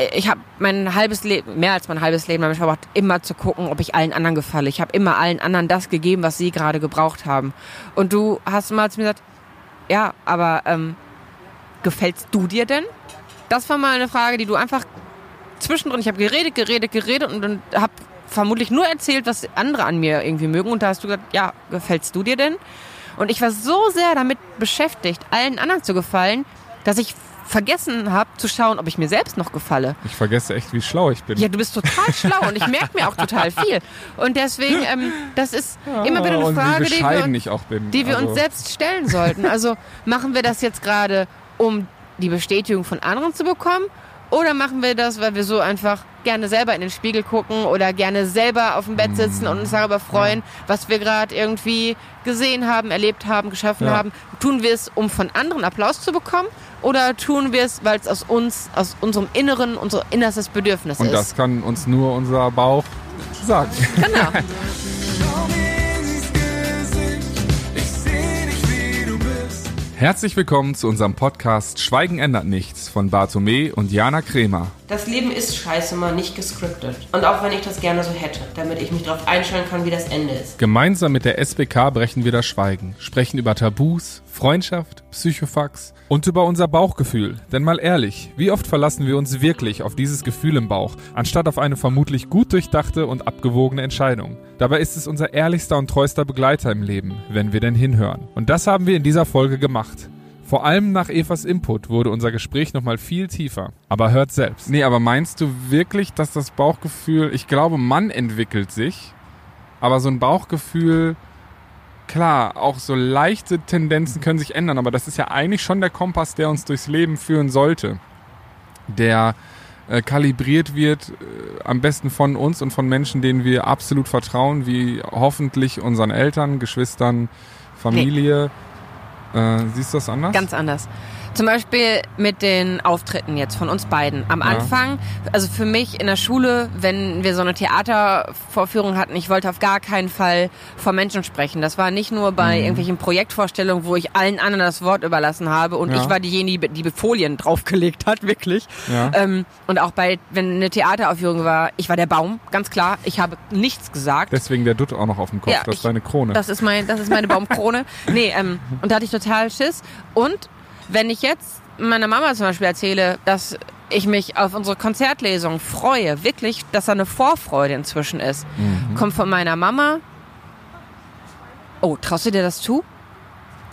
äh, ich habe mein halbes Leben, mehr als mein halbes Leben damit verbracht, immer zu gucken, ob ich allen anderen gefalle. Ich habe immer allen anderen das gegeben, was sie gerade gebraucht haben. Und du hast mal zu mir gesagt, ja, aber ähm, gefällst du dir denn? Das war mal eine Frage, die du einfach zwischendrin, ich habe geredet, geredet, geredet und, und habe vermutlich nur erzählt, was andere an mir irgendwie mögen. Und da hast du gesagt, ja, gefällst du dir denn? Und ich war so sehr damit beschäftigt, allen anderen zu gefallen, dass ich vergessen habe zu schauen, ob ich mir selbst noch gefalle. Ich vergesse echt, wie schlau ich bin. Ja, du bist total schlau und ich merke mir auch total viel. Und deswegen, ähm, das ist immer wieder eine Frage, die wir, uns, bin. die wir also, uns selbst stellen sollten. Also machen wir das jetzt gerade, um die Bestätigung von anderen zu bekommen? Oder machen wir das, weil wir so einfach gerne selber in den Spiegel gucken oder gerne selber auf dem Bett sitzen und uns darüber freuen, was wir gerade irgendwie gesehen haben, erlebt haben, geschaffen Ja. haben? Tun wir es, um von anderen Applaus zu bekommen? Oder tun wir es, weil es aus uns, aus unserem Inneren, unser innerstes Bedürfnis Und ist? das kann uns nur unser Bauch sagen. Genau. Herzlich willkommen zu unserem Podcast Schweigen ändert nichts von Bartome und Jana Kremer. Das Leben ist scheiße mal nicht gescriptet. Und auch wenn ich das gerne so hätte, damit ich mich darauf einstellen kann, wie das Ende ist. Gemeinsam mit der SBK brechen wir das Schweigen, sprechen über Tabus, Freundschaft, Psychofax und über unser Bauchgefühl. Denn mal ehrlich, wie oft verlassen wir uns wirklich auf dieses Gefühl im Bauch, anstatt auf eine vermutlich gut durchdachte und abgewogene Entscheidung? Dabei ist es unser ehrlichster und treuster Begleiter im Leben, wenn wir denn hinhören. Und das haben wir in dieser Folge gemacht. Vor allem nach Evas Input wurde unser Gespräch nochmal viel tiefer. Aber hört selbst. Nee, aber meinst du wirklich, dass das Bauchgefühl, ich glaube, man entwickelt sich, aber so ein Bauchgefühl, klar, auch so leichte Tendenzen können sich ändern, aber das ist ja eigentlich schon der Kompass, der uns durchs Leben führen sollte. Der äh, kalibriert wird, äh, am besten von uns und von Menschen, denen wir absolut vertrauen, wie hoffentlich unseren Eltern, Geschwistern, Familie. Äh, siehst du das anders? Ganz anders. Zum Beispiel mit den Auftritten jetzt von uns beiden. Am. Anfang, also für mich in der Schule, wenn wir so eine Theatervorführung hatten, ich wollte auf gar keinen Fall vor Menschen sprechen. Das war nicht nur bei Mhm. irgendwelchen Projektvorstellungen, wo ich allen anderen das Wort überlassen habe und Ja. ich war diejenige, die die Folien draufgelegt hat, wirklich. Ja. Ähm, und auch bei, wenn eine Theateraufführung war, ich war der Baum, ganz klar. Ich habe nichts gesagt. Deswegen der Dutt auch noch auf dem Kopf, Ja, das ist deine Krone. Das ist mein, das ist meine Baumkrone. nee, ähm, und da hatte ich total Schiss. Und wenn ich jetzt meiner Mama zum Beispiel erzähle, dass ich mich auf unsere Konzertlesung freue, wirklich, dass da eine Vorfreude inzwischen ist, Mhm. kommt von meiner Mama. Oh, traust du dir das zu?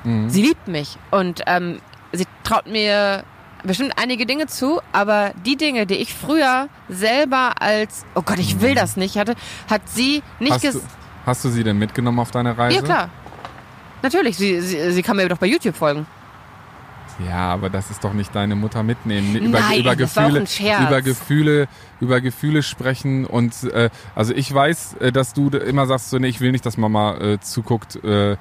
Mhm. Sie liebt mich und ähm, sie traut mir bestimmt einige Dinge zu, aber die Dinge, die ich früher selber als, oh Gott, ich will das nicht hatte, hat sie nicht hast, du, hast du sie denn mitgenommen auf deine Reise? ja, klar. Natürlich, sie, sie, sie kann mir doch bei YouTube folgen. Ja, aber das ist doch nicht deine Mutter mitnehmen. Über, Nein, über das Gefühle, über Gefühle, über Gefühle sprechen und äh, also ich weiß, äh, dass du immer sagst, so nee, ich will nicht, dass Mama äh, zuguckt äh,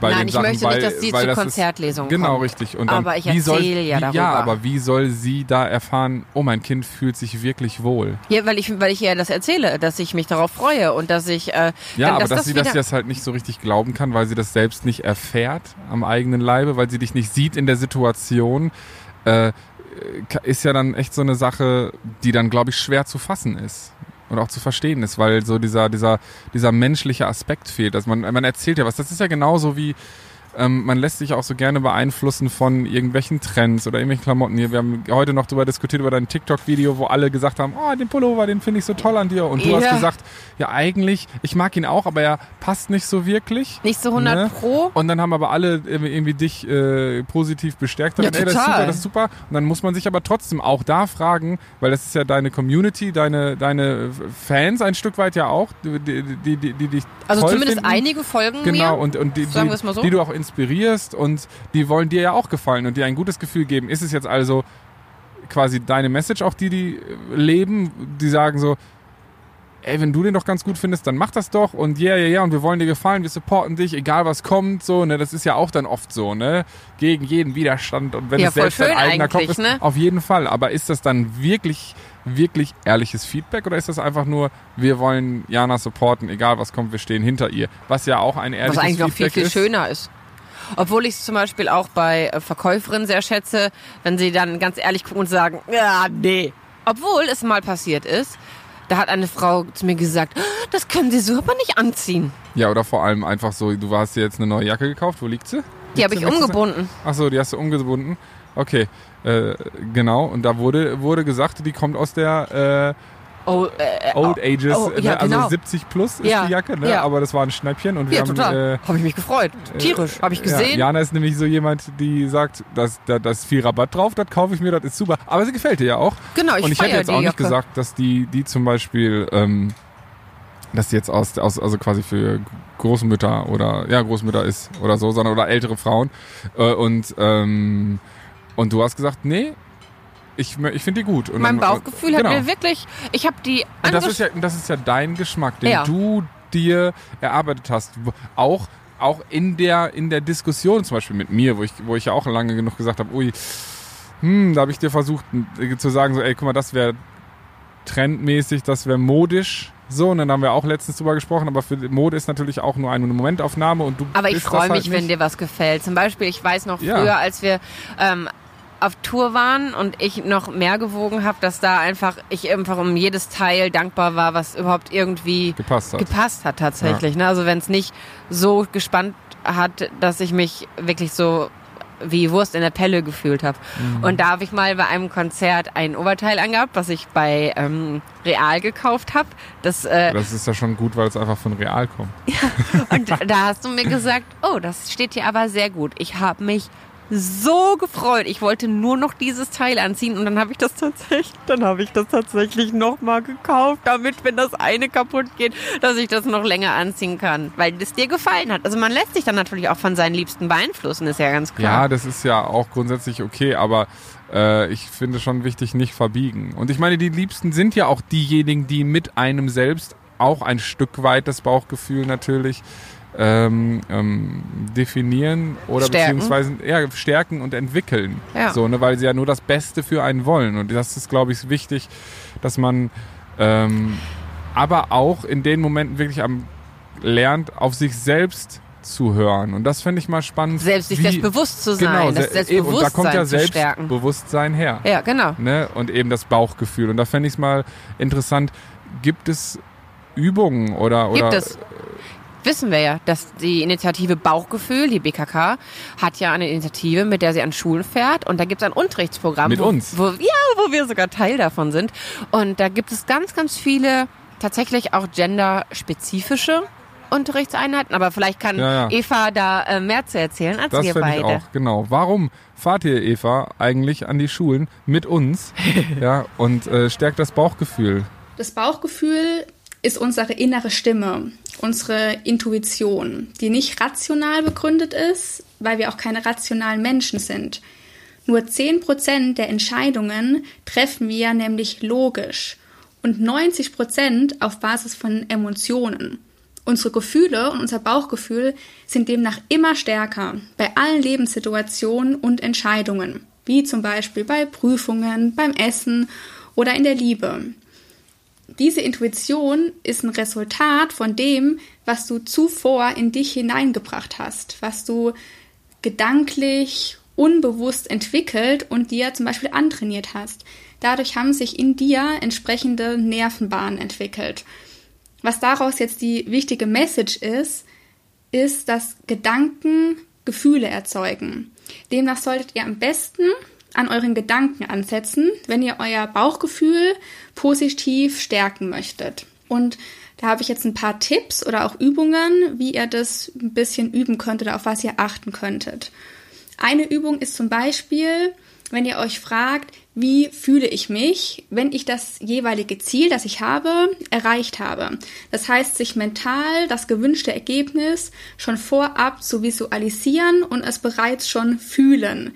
bei Nein, den ich Sachen, möchte weil, nicht, dass sie weil das Konzertlesung Genau, kommt. richtig. Und dann, Aber ich wie soll, erzähle ja darüber. Ja, aber wie soll sie da erfahren, oh, mein Kind fühlt sich wirklich wohl? Ja, weil ich, weil ich ihr das erzähle, dass ich mich darauf freue und dass ich, äh, Ja, dann, aber dass, sie wieder, das jetzt halt nicht so richtig glauben kann, weil sie das selbst nicht erfährt am eigenen Leibe, weil sie dich nicht sieht in der Situation, äh, ist ja dann echt so eine Sache, die dann, glaube ich, schwer zu fassen ist. Und auch zu verstehen ist, weil so dieser, dieser, dieser menschliche Aspekt fehlt. Also man, man erzählt ja was. Das ist ja genauso wie, ähm, man lässt sich auch so gerne beeinflussen von irgendwelchen Trends oder irgendwelchen Klamotten. Hier, wir haben heute noch darüber diskutiert, über dein TikTok-Video, wo alle gesagt haben, oh, den Pullover, den finde ich so toll an dir. Und du hast Ja. gesagt, ja eigentlich, ich mag ihn auch, aber er passt nicht so wirklich. nicht so 100 Ne? pro. Und dann haben aber alle irgendwie dich äh, positiv bestärkt. Ja, Ey, das ist total. super, das ist super. Und dann muss man sich aber trotzdem auch da fragen, weil das ist ja deine Community, deine, deine Fans ein Stück weit ja auch, die, die, die, die, die dich Also zumindest finden. einige folgen Genau, mir. und, und die, Sagen die, so. die du auch inspirierst und die wollen dir ja auch gefallen und dir ein gutes Gefühl geben. Ist es jetzt also quasi deine Message, auch die, die äh, leben, die sagen so, ey, wenn du den doch ganz gut findest, dann mach das doch und ja, ja, ja, und wir wollen dir gefallen, wir supporten dich, egal was kommt, so, ne, das ist ja auch dann oft so, ne, gegen jeden Widerstand und wenn Ja, es selbst dein eigener Kopf ist, ne? auf jeden Fall, aber ist das dann wirklich, wirklich ehrliches Feedback oder ist das einfach nur, wir wollen Jana supporten, egal was kommt, wir stehen hinter ihr, was ja auch ein Was ehrliches eigentlich noch viel, Feedback viel ist. schöner ist. Obwohl ich es zum Beispiel auch bei äh, Verkäuferinnen sehr schätze, wenn sie dann ganz ehrlich gucken und sagen, ja, nee, Obwohl es mal passiert ist, da hat eine Frau zu mir gesagt, "Ah, das können Sie so aber nicht anziehen. Ja, oder vor allem einfach so, du hast dir jetzt eine neue Jacke gekauft, wo liegt sie? Die habe ich umgebunden. Achso, die hast du umgebunden. Okay, äh, genau. Und da wurde, wurde gesagt, die kommt aus der Oh, äh, äh, Old Ages, oh, ja, ne? also genau. 70 plus ist Ja, die Jacke, ne? ja. aber das war ein Schnäppchen und wir ja, haben... total. Äh, habe ich mich gefreut. Tierisch. Habe ich gesehen. Ja, Jana ist nämlich so jemand, die sagt, dass, da, ist viel Rabatt drauf, das kaufe ich mir, das ist super. Aber sie gefällt dir ja auch. Genau, ich Und ich hätte jetzt auch nicht Jacke. gesagt, dass die, die zum Beispiel, ähm, dass die jetzt aus, aus, also quasi für Großmütter oder ja Großmütter ist oder so, sondern oder ältere Frauen. Äh, und ähm, und du hast gesagt, nee, ich, ich finde die gut. Und mein dann- Bauchgefühl genau. hat mir wirklich, ich habe die Und das ist ja, das ist ja dein Geschmack, den Ja. du dir erarbeitet hast. Auch, auch in der, in der Diskussion zum Beispiel mit mir, wo ich, wo ich ja auch lange genug gesagt habe, ui, hm, da habe ich dir versucht äh, zu sagen, so, ey, guck mal, das wäre trendmäßig, das wäre modisch. So, und dann haben wir auch letztens drüber gesprochen, aber für Mode ist natürlich auch nur eine Momentaufnahme und du Aber ich freue halt mich, wenn nicht. dir was gefällt. Zum Beispiel, ich weiß noch Ja. früher, als wir ähm, auf Tour waren und ich noch mehr gewogen habe, dass da einfach ich einfach um jedes Teil dankbar war, was überhaupt irgendwie gepasst hat. gepasst hat tatsächlich. Ne? Also wenn es nicht so gespannt hat, dass ich mich wirklich so wie Wurst in der Pelle gefühlt habe. Mhm. Und da habe ich mal bei einem Konzert ein Oberteil angehabt, was ich bei ähm, Real gekauft habe. Das äh, das ist ja schon gut, weil es einfach von Real kommt. und da hast du mir gesagt, oh, das steht dir aber sehr gut. Ich habe mich so gefreut. Ich wollte nur noch dieses Teil anziehen und dann habe ich das tatsächlich, dann habe ich das tatsächlich noch mal gekauft, damit wenn das eine kaputt geht, dass ich das noch länger anziehen kann, weil es dir gefallen hat. Also man lässt sich dann natürlich auch von seinen Liebsten beeinflussen, ist ja ganz Ja, klar. das ist ja auch grundsätzlich okay, aber äh, ich finde schon wichtig, nicht verbiegen. Und ich meine, die Liebsten sind ja auch diejenigen, die mit einem selbst auch ein Stück weit das Bauchgefühl natürlich ähm, ähm, definieren oder Stärken. beziehungsweise ja, stärken und entwickeln. Ja. So, ne, weil sie ja nur das Beste für einen wollen. Und das ist, glaube ich, wichtig, dass man ähm, aber auch in den Momenten wirklich am lernt, auf sich selbst zu hören. Und das fände ich mal spannend. Selbst sich selbstbewusst zu sein, Genau, das se- eben, und da kommt ja Selbstbewusstsein. Selbstbewusstsein her. Ja, genau. Ne? Und eben das Bauchgefühl. Und da fände ich es mal interessant, gibt es Übungen oder, oder Gibt es. Wissen wir ja, dass die Initiative Bauchgefühl, die BKK, hat ja eine Initiative, mit der sie an Schulen fährt. Und da gibt es ein Unterrichtsprogramm. Mit wo, uns? Wo, ja, wo wir sogar Teil davon sind. Und da gibt es ganz, ganz viele tatsächlich auch genderspezifische Unterrichtseinheiten. Aber vielleicht kann Ja, ja. Eva da äh, mehr zu erzählen als Das wir finde ich beide. auch, genau. Warum fahrt ihr, Eva, eigentlich an die Schulen mit uns ja, und äh, stärkt das Bauchgefühl? Das Bauchgefühl ist unsere innere Stimme, unsere Intuition, die nicht rational begründet ist, weil wir auch keine rationalen Menschen sind. Nur 10% der Entscheidungen treffen wir nämlich logisch und 90% auf Basis von Emotionen. Unsere Gefühle und unser Bauchgefühl sind demnach immer stärker bei allen Lebenssituationen und Entscheidungen, wie zum Beispiel bei Prüfungen, beim Essen oder in der Liebe. Diese Intuition ist ein Resultat von dem, was du zuvor in dich hineingebracht hast, was du gedanklich, unbewusst entwickelt und dir zum Beispiel antrainiert hast. Dadurch haben sich in dir entsprechende Nervenbahnen entwickelt. Was daraus jetzt die wichtige Message ist, ist, dass Gedanken Gefühle erzeugen. Demnach solltet ihr am besten an euren Gedanken ansetzen, wenn ihr euer Bauchgefühl positiv stärken möchtet. Und da habe ich jetzt ein paar Tipps oder auch Übungen, wie ihr das ein bisschen üben könnt oder auf was ihr achten könntet. Eine Übung ist zum Beispiel, wenn ihr euch fragt, wie fühle ich mich, wenn ich das jeweilige Ziel, das ich habe, erreicht habe. Das heißt, sich mental das gewünschte Ergebnis schon vorab zu visualisieren und es bereits schon fühlen,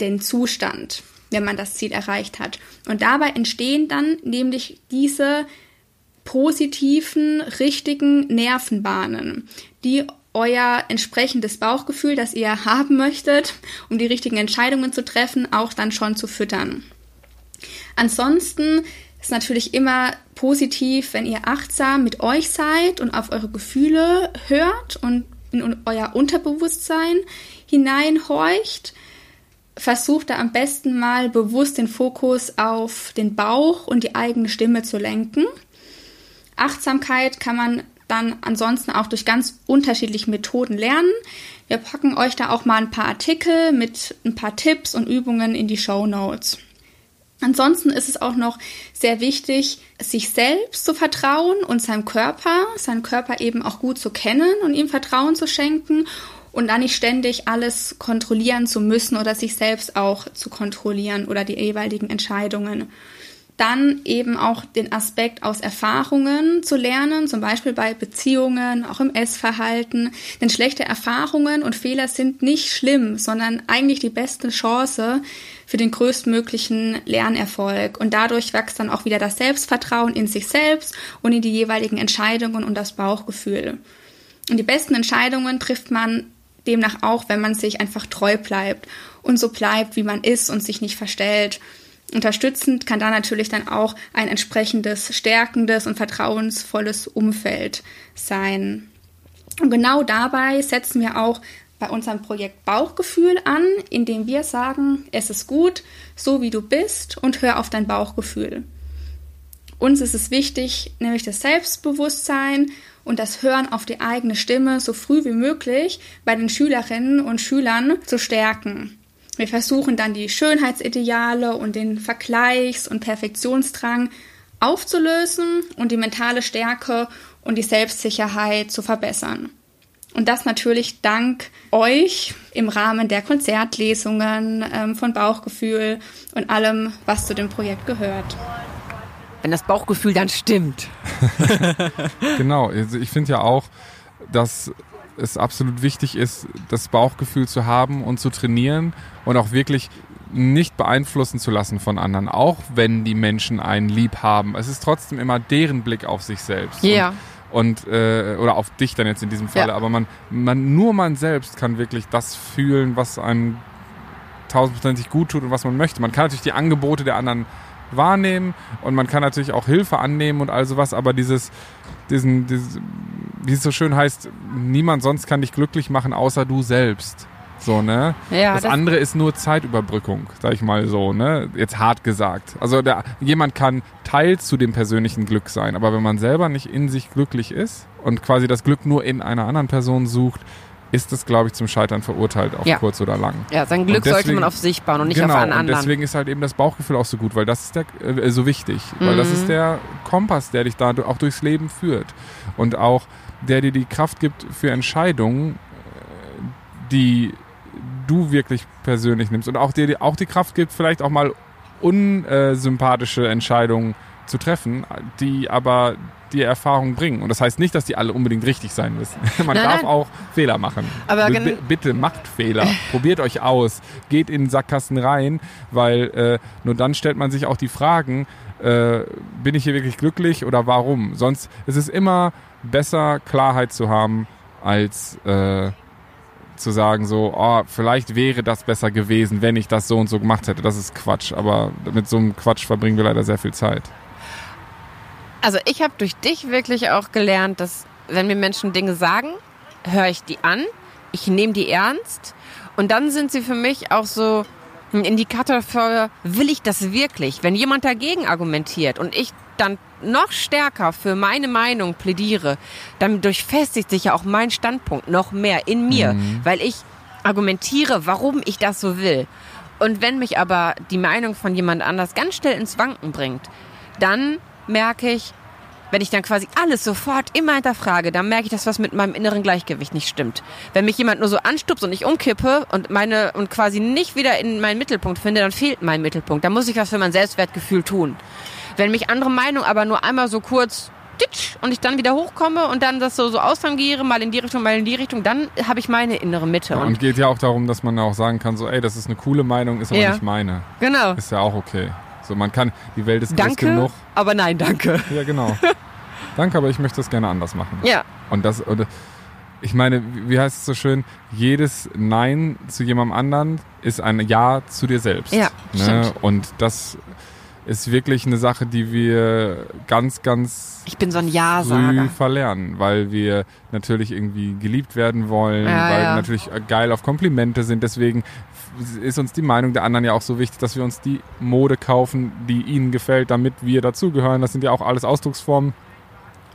den Zustand, wenn man das Ziel erreicht hat. Und dabei entstehen dann nämlich diese positiven, richtigen Nervenbahnen, die euer entsprechendes Bauchgefühl, das ihr haben möchtet, um die richtigen Entscheidungen zu treffen, auch dann schon zu füttern. Ansonsten ist natürlich immer positiv, wenn ihr achtsam mit euch seid und auf eure Gefühle hört und in euer Unterbewusstsein hineinhorcht. Versucht da am besten mal bewusst den Fokus auf den Bauch und die eigene Stimme zu lenken. Achtsamkeit kann man dann ansonsten auch durch ganz unterschiedliche Methoden lernen. Wir packen euch da auch mal ein paar Artikel mit ein paar Tipps und Übungen in die Show Notes. Ansonsten ist es auch noch sehr wichtig, sich selbst zu vertrauen und seinem Körper, seinen Körper eben auch gut zu kennen und ihm Vertrauen zu schenken und dann nicht ständig alles kontrollieren zu müssen oder sich selbst auch zu kontrollieren oder die jeweiligen Entscheidungen. Dann eben auch den Aspekt aus Erfahrungen zu lernen, zum Beispiel bei Beziehungen, auch im Essverhalten. Denn schlechte Erfahrungen und Fehler sind nicht schlimm, sondern eigentlich die beste Chance für den größtmöglichen Lernerfolg. Und dadurch wächst dann auch wieder das Selbstvertrauen in sich selbst und in die jeweiligen Entscheidungen und das Bauchgefühl. Und die besten Entscheidungen trifft man demnach auch, wenn man sich einfach treu bleibt und so bleibt, wie man ist und sich nicht verstellt. Unterstützend kann da natürlich dann auch ein entsprechendes stärkendes und vertrauensvolles Umfeld sein. Und genau dabei setzen wir auch bei unserem Projekt Bauchgefühl an, indem wir sagen, es ist gut, so wie du bist und hör auf dein Bauchgefühl. Uns ist es wichtig, nämlich das Selbstbewusstsein und das Hören auf die eigene Stimme so früh wie möglich bei den Schülerinnen und Schülern zu stärken. Wir versuchen dann die Schönheitsideale und den Vergleichs- und Perfektionsdrang aufzulösen und die mentale Stärke und die Selbstsicherheit zu verbessern. Und das natürlich dank euch im Rahmen der Konzertlesungen ähm, von Bauchgefühl und allem, was zu dem Projekt gehört. Wenn das Bauchgefühl dann stimmt. Genau, also ich finde ja auch, dass es absolut wichtig ist, das Bauchgefühl zu haben und zu trainieren und auch wirklich nicht beeinflussen zu lassen von anderen, auch wenn die Menschen einen lieb haben. Es ist trotzdem immer deren Blick auf sich selbst. Ja. Und, und äh, oder auf dich dann jetzt in diesem Falle. Ja. Aber man, man, nur man selbst kann wirklich das fühlen, was einem tausendprozentig gut tut und was man möchte. Man kann natürlich die Angebote der anderen wahrnehmen und man kann natürlich auch Hilfe annehmen und all sowas, aber dieses, diesen, dieses, wie es so schön heißt, niemand sonst kann dich glücklich machen, außer du selbst. So, ne? Ja, das, das- andere ist nur Zeitüberbrückung, sag ich mal so, ne? Jetzt hart gesagt. Also der, jemand kann Teil zu dem persönlichen Glück sein, aber wenn man selber nicht in sich glücklich ist und quasi das Glück nur in einer anderen Person sucht, ist das, glaube ich, zum Scheitern verurteilt, auf Ja. kurz oder lang. Ja, sein Glück Und deswegen- sollte man auf sich bauen und nicht genau, auf einen und anderen. deswegen ist halt eben das Bauchgefühl auch so gut, weil das ist der, äh, so wichtig. Weil das Mhm. ist der Kompass, der dich da auch durchs Leben führt. Und auch der dir die Kraft gibt für Entscheidungen, äh, die du wirklich persönlich nimmst. Und auch dir auch die Kraft gibt, vielleicht auch mal unsympathische Entscheidungen zu treffen, die aber dir Erfahrung bringen. Und das heißt nicht, dass die alle unbedingt richtig sein müssen. Man Nein, darf nein. auch Fehler machen. Aber B bitte macht Fehler. Probiert euch aus. Geht in Sackgassen rein, weil äh, nur dann stellt man sich auch die Fragen, äh, bin ich hier wirklich glücklich oder warum? Sonst ist es immer besser, Klarheit zu haben, als äh, zu sagen so, oh, vielleicht wäre das besser gewesen, wenn ich das so und so gemacht hätte. Das ist Quatsch. Aber mit so einem Quatsch verbringen wir leider sehr viel Zeit. Also ich habe durch dich wirklich auch gelernt, dass wenn mir Menschen Dinge sagen, höre ich die an, ich nehme die ernst und dann sind sie für mich auch so ein Indikator für, will ich das wirklich? Wenn jemand dagegen argumentiert und ich dann noch stärker für meine Meinung plädiere, dann durchfestigt sich ja auch mein Standpunkt noch mehr in mir, weil ich argumentiere, warum ich das so will. Und wenn mich aber die Meinung von jemand anders ganz schnell ins Wanken bringt, dann merke ich, wenn ich dann quasi alles sofort immer hinterfrage, dann merke ich, dass was mit meinem inneren Gleichgewicht nicht stimmt. Wenn mich jemand nur so anstupst und ich umkippe und meine und quasi nicht wieder in meinen Mittelpunkt finde, dann fehlt mein Mittelpunkt. Da muss ich was für mein Selbstwertgefühl tun. Wenn mich andere Meinung aber nur einmal so kurz titsch, und ich dann wieder hochkomme und dann das so, so austangiere, mal in die Richtung, mal in die Richtung, dann habe ich meine innere Mitte. Ja, und, und geht ja auch darum, dass man auch sagen kann, so, ey, das ist eine coole Meinung, ist aber Ja. nicht meine. genau. Ist ja auch okay. So, man kann, die Welt ist groß Danke, genug. aber nein, danke. Ja, genau. Danke, aber ich möchte das gerne anders machen. Ja, Und das, und ich meine, wie wie heißt es so schön? Jedes Nein zu jemandem anderen ist ein Ja zu dir selbst. Ja, ne? stimmt. Und das ist wirklich eine Sache, die wir ganz, ganz Ich bin so ein früh verlernen, weil wir natürlich irgendwie geliebt werden wollen, Ja, weil ja. wir natürlich geil auf Komplimente sind. Deswegen ist uns die Meinung der anderen ja auch so wichtig, dass wir uns die Mode kaufen, die ihnen gefällt, damit wir dazugehören. Das sind ja auch alles Ausdrucksformen,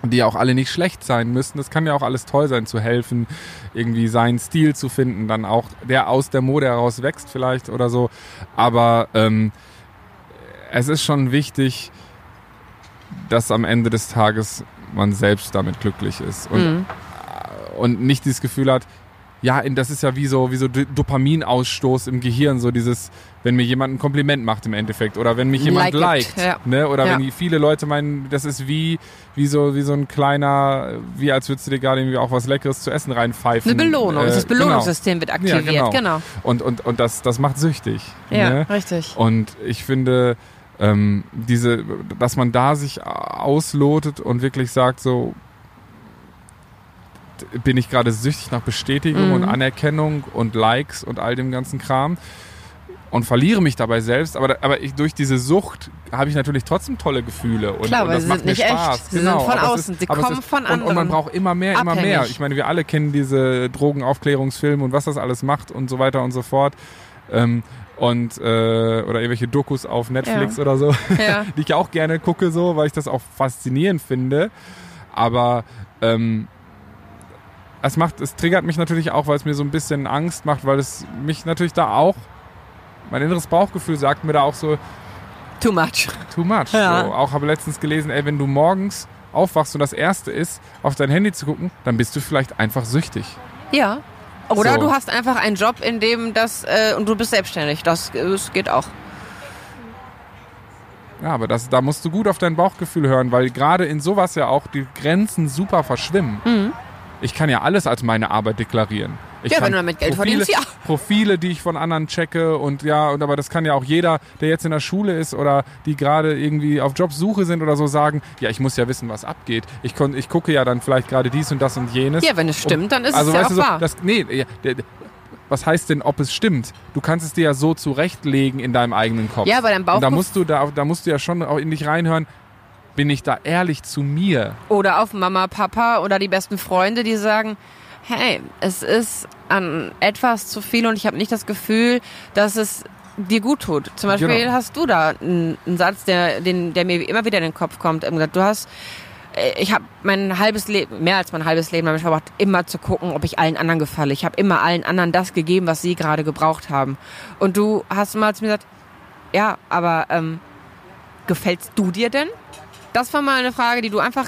die ja auch alle nicht schlecht sein müssen. Das kann ja auch alles toll sein, zu helfen, irgendwie seinen Stil zu finden, dann auch der aus der Mode heraus wächst vielleicht oder so. Aber ähm, es ist schon wichtig, dass am Ende des Tages man selbst damit glücklich ist und, Mhm. und nicht dieses Gefühl hat, ja, das ist ja wie so, wie so Dopaminausstoß im Gehirn, so dieses, wenn mir jemand ein Kompliment macht im Endeffekt oder wenn mich jemand Like it, liked, ja. ne? oder Ja. wenn viele Leute meinen, das ist wie, wie so, wie so ein kleiner, wie als würdest du dir gerade irgendwie auch was Leckeres zu essen reinpfeifen. Eine Belohnung. Äh, das Belohnungssystem wird Ja, aktiviert. genau. genau. Und, und, und das, das macht süchtig. Ja, ne? richtig. Und ich finde, ähm, diese, dass man da sich auslotet und wirklich sagt, so bin ich gerade süchtig nach Bestätigung Mhm. und Anerkennung und Likes und all dem ganzen Kram und verliere mich dabei selbst, aber, aber ich, durch diese Sucht habe ich natürlich trotzdem tolle Gefühle und, Klar, und das sie macht sind mir nicht echt. Spaß. Sie sind genau, von aber es außen. ist, Sie kommen ist, von und, und man anderen. braucht immer mehr, immer mehr. Abhängig. Ich meine, wir alle kennen diese Drogenaufklärungsfilme und was das alles macht und so weiter und so fort. Ähm, und äh, oder irgendwelche Dokus auf Netflix oder so, Ja. die ich auch gerne gucke, so, weil ich das auch faszinierend finde. Aber ähm, es macht, es triggert mich natürlich auch, weil es mir so ein bisschen Angst macht, weil es mich natürlich da auch, mein inneres Bauchgefühl sagt mir da auch so, Too much. too much. Ja. So, auch habe letztens gelesen, ey, wenn du morgens aufwachst und das erste ist, auf dein Handy zu gucken, dann bist du vielleicht einfach süchtig. Ja. Oder So. du hast einfach einen Job, in dem das äh, und du bist selbstständig. Das, das geht auch. Ja, aber das, da musst du gut auf dein Bauchgefühl hören, weil gerade in sowas ja auch die Grenzen super verschwimmen. Mhm. Ich kann ja alles als meine Arbeit deklarieren. Ich Ja, wenn du damit Geld Profile, verdienst, ja. Profile, die ich von anderen checke und ja, und aber das kann ja auch jeder, der jetzt in der Schule ist oder die gerade irgendwie auf Jobsuche sind oder so sagen, ja, ich muss ja wissen, was abgeht. Ich, kon, ich gucke ja dann vielleicht gerade dies und das und jenes. Ja, wenn es stimmt, dann ist also es ja weißt auch du so, wahr. das, nee, ja, der, was heißt denn, ob es stimmt? Du kannst es dir ja so zurechtlegen in deinem eigenen Kopf. Ja, aber dein Und da musst du da, da musst du ja schon auch in dich reinhören. Bin ich da ehrlich zu mir? Oder auf Mama, Papa oder die besten Freunde, die sagen, hey, es ist an etwas zu viel und ich habe nicht das Gefühl, dass es dir gut tut. Zum Beispiel Genau. hast du da einen, einen Satz, der, den, der mir immer wieder in den Kopf kommt. Du hast, äh, ich habe mein halbes Leben, mehr als mein halbes Leben damit verbracht, immer zu gucken, ob ich allen anderen gefalle. Ich habe immer allen anderen das gegeben, was sie gerade gebraucht haben. Und du hast mal zu mir gesagt, ja, aber ähm, gefällst du dir denn? Das war mal eine Frage, die du einfach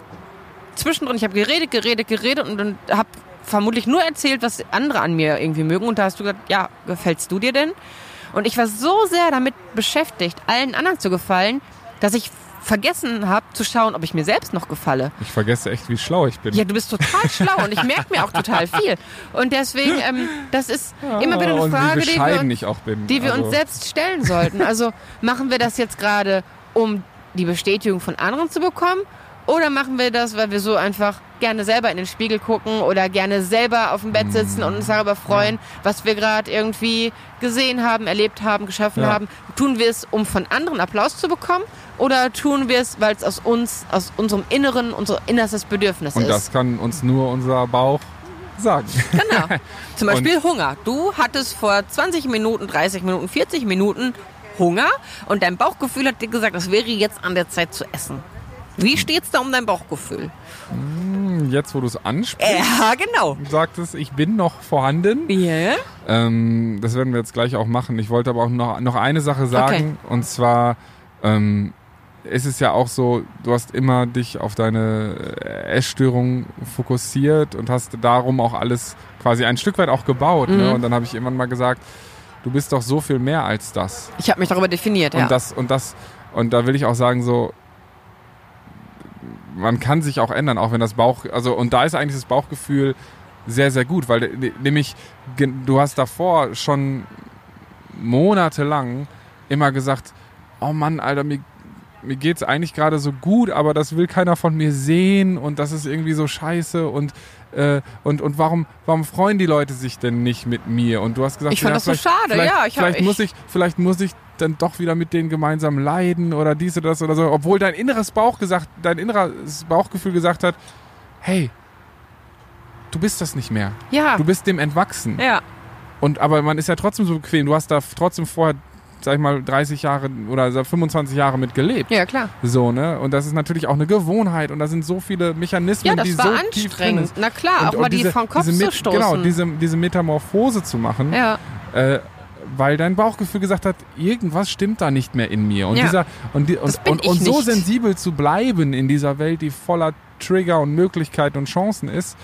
zwischendrin, ich habe geredet, geredet, geredet und, und habe vermutlich nur erzählt, was andere an mir irgendwie mögen. Und da hast du gesagt, ja, gefällst du dir denn? Und ich war so sehr damit beschäftigt, allen anderen zu gefallen, dass ich vergessen habe zu schauen, ob ich mir selbst noch gefalle. Ich vergesse echt, wie schlau ich bin. Ja, du bist total schlau und ich merke mir auch total viel. Und deswegen, ähm, das ist immer wieder eine Frage, die wir, uns, die wir also, uns selbst stellen sollten. Also machen wir das jetzt gerade, um die Bestätigung von anderen zu bekommen? Oder machen wir das, weil wir so einfach gerne selber in den Spiegel gucken oder gerne selber auf dem Bett sitzen und uns darüber freuen, was wir gerade irgendwie gesehen haben, erlebt haben, geschaffen Ja. haben? Tun wir es, um von anderen Applaus zu bekommen? Oder tun wir es, weil es aus uns, aus unserem Inneren, unser innerstes Bedürfnis Und ist? das kann uns nur unser Bauch sagen. Genau. Zum Beispiel Hunger. Du hattest vor 20 Minuten, 30 Minuten, 40 Minuten Hunger und dein Bauchgefühl hat dir gesagt, es wäre jetzt an der Zeit zu essen. Wie steht's da um dein Bauchgefühl? Jetzt, wo du es ansprichst, Ja, genau. sagtest, ich bin noch vorhanden. Ja. Ähm, das werden wir jetzt gleich auch machen. Ich wollte aber auch noch, noch eine Sache sagen. Und zwar ähm, ist es ja auch so, du hast immer dich auf deine äh, Essstörung fokussiert und hast darum auch alles quasi ein Stück weit auch gebaut. Ne? Mhm. Und dann habe ich irgendwann mal gesagt, du bist doch so viel mehr als das. Ich habe mich darüber definiert, ja. Und das und das und da will ich auch sagen so man kann sich auch ändern, auch wenn das Bauch also und da ist eigentlich das Bauchgefühl sehr sehr gut, weil nämlich du hast davor schon monatelang immer gesagt, oh Mann, Alter, mir mir geht's eigentlich gerade so gut, aber das will keiner von mir sehen und das ist irgendwie so scheiße und äh, und und warum warum freuen die Leute sich denn nicht mit mir? Und du hast gesagt, Ich fand ja, das so schade, ja, ich hab- vielleicht ich- muss ich vielleicht muss ich dann doch wieder mit denen gemeinsam leiden oder dies oder das oder so, obwohl dein inneres Bauch gesagt, dein inneres Bauchgefühl gesagt hat, hey, du bist das nicht mehr. Ja. Du bist dem entwachsen. Ja. Und aber man ist ja trotzdem so bequem. Du hast da trotzdem vorher, sag ich mal, 30 Jahre oder 25 Jahre mit gelebt. Ja, klar. So, ne? Und das ist natürlich auch eine Gewohnheit und da sind so viele Mechanismen, Ja, das die war so anstrengend. Na klar, auch mal die vom Kopf diese zu Met- stoßen. Genau, diese, diese Metamorphose zu machen, Ja. äh, weil dein Bauchgefühl gesagt hat, irgendwas stimmt da nicht mehr in mir. Und, Ja. dieser, und, die, und, und, und so sensibel zu bleiben in dieser Welt, die voller Trigger und Möglichkeiten und Chancen ist,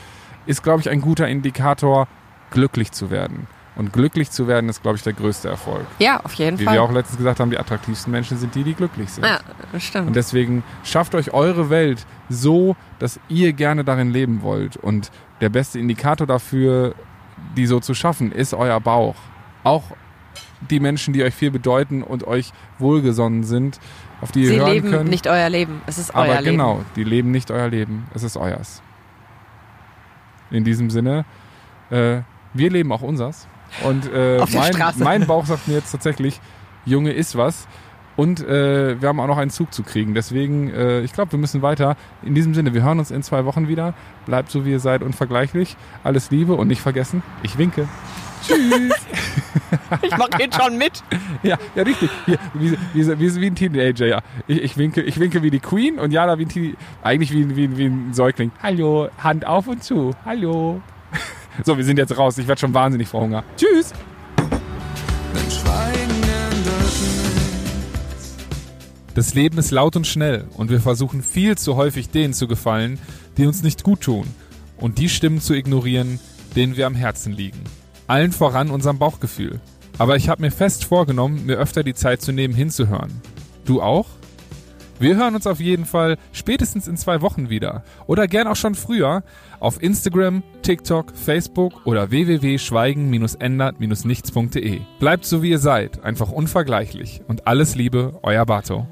ist, glaube ich, ein guter Indikator, glücklich zu werden. Und glücklich zu werden ist, glaube ich, der größte Erfolg. Ja, auf jeden Wie Fall. wir auch letztens gesagt haben, die attraktivsten Menschen sind die, die glücklich sind. ja, das stimmt. Und deswegen schafft euch eure Welt so, dass ihr gerne darin leben wollt. Und der beste Indikator dafür, die so zu schaffen, ist euer Bauch. Auch die Menschen, die euch viel bedeuten und euch wohlgesonnen sind, auf die ihr Sie hören leben könnt. nicht euer Leben. Es ist euer aber Leben. genau, die leben nicht euer Leben. Es ist euers. In diesem Sinne, äh, wir leben auch unsers. Und äh, mein, mein Bauch sagt mir jetzt tatsächlich, Junge, ist was. Und äh, wir haben auch noch einen Zug zu kriegen. Deswegen, äh, ich glaube, wir müssen weiter. In diesem Sinne, wir hören uns in zwei Wochen wieder. Bleibt so, wie ihr seid, unvergleichlich. Alles Liebe und nicht vergessen, ich winke. Ich mach jetzt schon mit. Ja, ja, richtig. Hier, wie, wie, wie, wie ein Teenager, ja. Ich, ich, winke, ich winke wie die Queen und Jana wie ein Teen, eigentlich wie, wie, wie ein Säugling. Hallo, Hand auf und zu. Hallo. So, wir sind jetzt raus. Ich werde schon wahnsinnig vor Hunger. Tschüss. Das Leben ist laut und schnell und wir versuchen viel zu häufig denen zu gefallen, die uns nicht gut tun und die Stimmen zu ignorieren, denen wir am Herzen liegen. Allen voran unserem Bauchgefühl. Aber ich habe mir fest vorgenommen, mir öfter die Zeit zu nehmen, hinzuhören. Du auch? Wir hören uns auf jeden Fall spätestens in zwei Wochen wieder. Oder gern auch schon früher auf Instagram, TikTok, Facebook oder www.schweigen-ändert-nichts.de. Bleibt so wie ihr seid, einfach unvergleichlich. Und alles Liebe, euer Bato.